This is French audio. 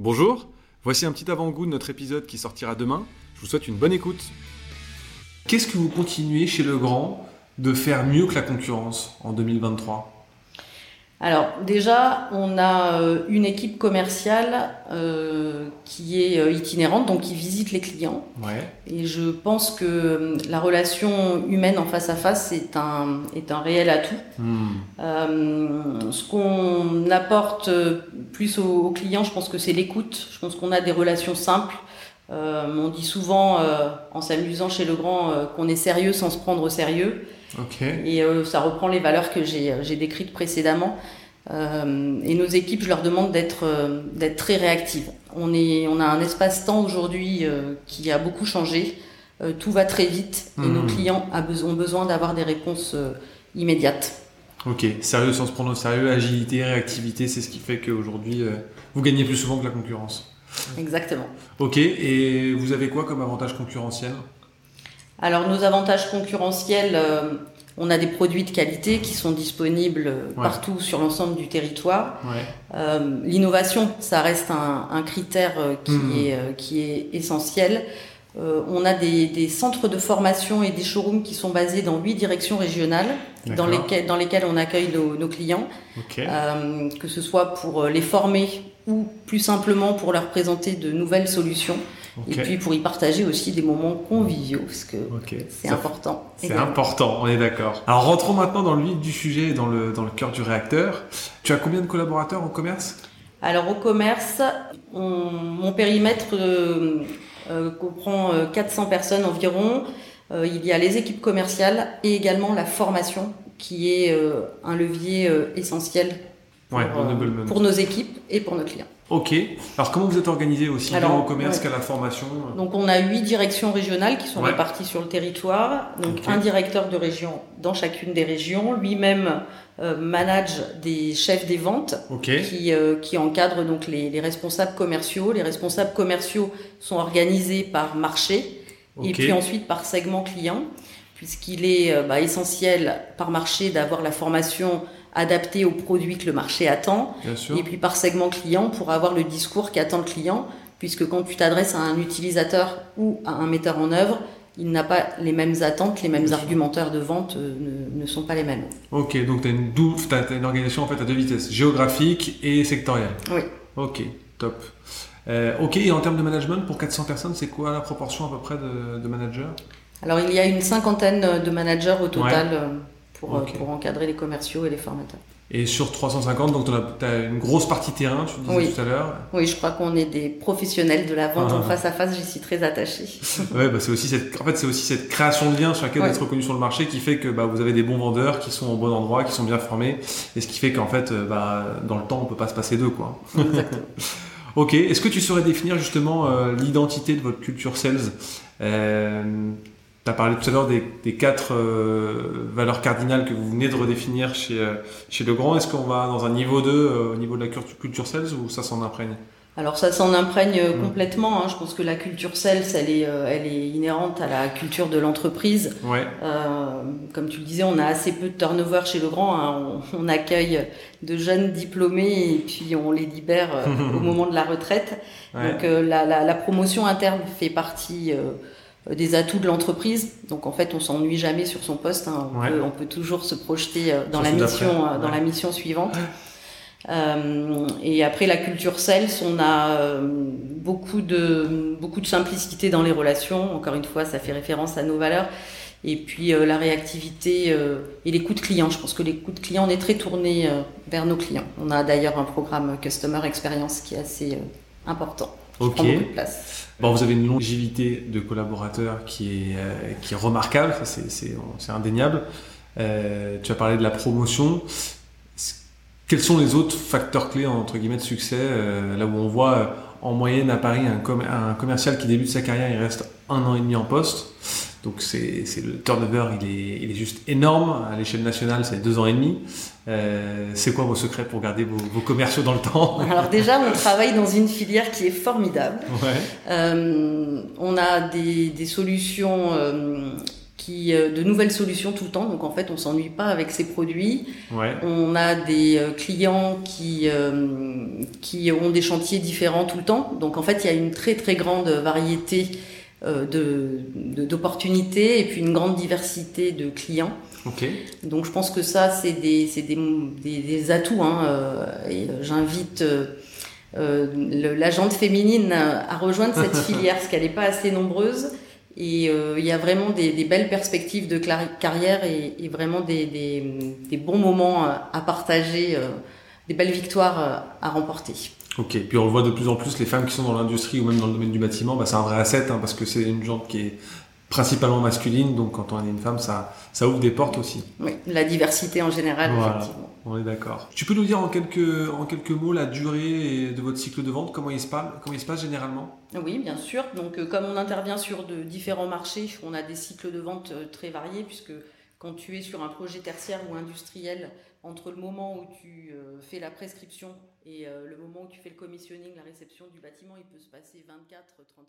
Bonjour, voici un petit avant-goût de notre épisode qui sortira demain. Je vous souhaite une bonne écoute. Qu'est-ce que vous continuez chez Legrand de faire mieux que la concurrence en 2023 alors déjà, on a euh, une équipe commerciale euh, qui est euh, itinérante, donc qui visite les clients. Ouais. Et je pense que la relation humaine en face à face est un, est un réel atout. Hmm. ce qu'on apporte plus aux, aux, clients, je pense que c'est l'écoute. Je pense qu'on a des relations simples. on dit souvent, en s'amusant chez Legrand, qu'on est sérieux sans se prendre au sérieux. Et euh, ça reprend les valeurs que j'ai euh, décrites précédemment. Euh, et nos équipes, je leur demande d'être très réactives. On, est, on a un espace-temps aujourd'hui qui a beaucoup changé. tout va très vite et nos hmm. clients ont besoin d'avoir des réponses immédiates. Ok, sérieux sans se prendre au sérieux, agilité, réactivité, c'est ce qui fait qu'aujourd'hui, vous gagnez plus souvent que la concurrence. Exactement. Ok, et vous avez quoi comme avantage concurrentiel? Alors nos avantages concurrentiels, euh, on a des produits de qualité qui sont disponibles partout sur l'ensemble du territoire. Euh, l'innovation, ça reste un, critère euh, qui, mmh. est, qui est essentiel. On a des, centres de formation et des showrooms qui sont basés dans huit directions régionales dans lesquelles, dans lesquelles on accueille nos, clients, que ce soit pour les former ou plus simplement pour leur présenter de nouvelles solutions. Et puis pour y partager aussi des moments conviviaux, parce que c'est important. C'est important, on est d'accord. Alors rentrons maintenant dans le vif du sujet, dans le, dans le cœur du réacteur. Tu as combien de collaborateurs au commerce? Alors au commerce, mon périmètre euh, euh, comprend 400 euh, personnes environ. il y a les équipes commerciales et également la formation, qui est un levier essentiel pour nos équipes et pour nos clients. Ok. Alors comment vous êtes organisé aussi bien au commerce qu'à la formation Donc on a huit directions régionales qui sont réparties sur le territoire. Donc un directeur de région dans chacune des régions. Lui-même euh, manage des chefs des ventes qui, euh, qui encadrent donc les, les, responsables commerciaux. Les responsables commerciaux sont organisés par marché et puis ensuite par segment client puisqu'il est euh, bah, essentiel par marché d'avoir la formation adapté aux produits que le marché attend. Et puis par segment client pour avoir le discours qu'attend le client, puisque quand tu t'adresses à un utilisateur ou à un metteur en œuvre, il n'a pas les mêmes attentes, les mêmes argumentaires de vente euh, ne, sont pas les mêmes. Ok, donc tu as, as, une organisation en fait à deux vitesses, géographique et sectorielle. Oui. Ok, top. Euh, ok, et en termes de management, pour 400 personnes, c'est quoi la proportion à peu près de, managers? Alors il y a une cinquantaine de managers au total. Euh, pour, pour encadrer les commerciaux et les formateurs. Et sur 350, donc tu as, une grosse partie terrain, tu disais tout à l'heure. Oui, je crois qu'on est des professionnels de la vente en ah. face à face, j'y suis très attachée. ouais, bah c'est aussi cette, en fait, c'est aussi cette création de lien sur laquelle vous êtes reconnu sur le marché qui fait que bah, vous avez des bons vendeurs qui sont au bon endroit, qui sont bien formés, et ce qui fait qu'en fait, euh, bah, dans le temps, on peut pas se passer d'eux, quoi. Exactement. ok, est-ce que tu saurais définir justement euh, l'identité de votre culture sales? Euh, tu as parlé tout à l'heure des, quatre euh, valeurs cardinales que vous venez de redéfinir chez, euh, chez Legrand. Est-ce qu'on va dans un niveau 2 euh, au niveau de la culture sales ou ça s'en imprègne? Alors ça s'en imprègne mmh. complètement. Hein. Je pense que la culture sales, elle est, elle est inhérente à la culture de l'entreprise. Ouais. comme tu le disais, on a assez peu de turnover chez Legrand. Hein. On, accueille de jeunes diplômés et puis on les libère au moment de la retraite. Donc la, la, la, promotion interne fait partie des atouts de l'entreprise. Donc en fait, on s'ennuie jamais sur son poste. Hein. On, peut, toujours se projeter euh, dans la mission, euh, dans la mission suivante. et après la culture sales, on a beaucoup de beaucoup de simplicité dans les relations. Encore une fois, ça fait référence à nos valeurs. Et puis la réactivité et les coûts de clients. Je pense que les coûts de clients, on est très tourné vers nos clients. On a d'ailleurs un programme Customer Experience qui est assez important. Ok. Prend beaucoup de place. Bon, vous avez une longévité de collaborateurs qui est, euh, qui est remarquable, c'est indéniable. Euh, tu as parlé de la promotion. Quels sont les autres facteurs clés entre guillemets de succès euh, Là où on voit en moyenne à Paris un, un, commercial qui débute sa carrière, il reste un an et demi en poste. Donc c'est le turnover, il est, il est juste énorme. À l'échelle nationale, c'est deux ans et demi. Euh, c'est quoi vos secrets pour garder vos, commerciaux dans le temps? Alors déjà, on travaille dans une filière qui est formidable. Ouais. Euh, on a des, des solutions euh, qui de nouvelles solutions tout le temps. Donc en fait, on s'ennuie pas avec ces produits. On a des clients qui qui ont des chantiers différents tout le temps. Donc en fait, il y a une très très grande variété de d'opportunités et puis une grande diversité de clients. Donc je pense que ça, c'est des, des, des, atouts. Hein, euh, et euh, j'invite euh, la jante féminine à rejoindre cette filière, parce qu'elle n'est pas assez nombreuse. Et il y a vraiment des, belles perspectives de carrière et, vraiment des, bons moments à partager, des belles victoires à remporter. Ok, puis on le voit de plus en plus, les femmes qui sont dans l'industrie ou même dans le domaine du bâtiment, bah, c'est un vrai asset hein, parce que c'est une jante qui est principalement masculine, donc quand on est une femme, ça, ça ouvre des portes aussi. Oui, la diversité en général, effectivement. On est d'accord. Tu peux nous dire en quelques, en quelques mots la durée de votre cycle de vente, comment il se passe, comment il se passe généralement? Oui, bien sûr. Donc, euh, comme on intervient sur de différents marchés, on a des cycles de vente euh, très variés, puisque quand tu es sur un projet tertiaire ou industriel, entre le moment où tu euh, fais la prescription et le moment où tu fais le commissioning, la réception du bâtiment, il peut se passer 24, 36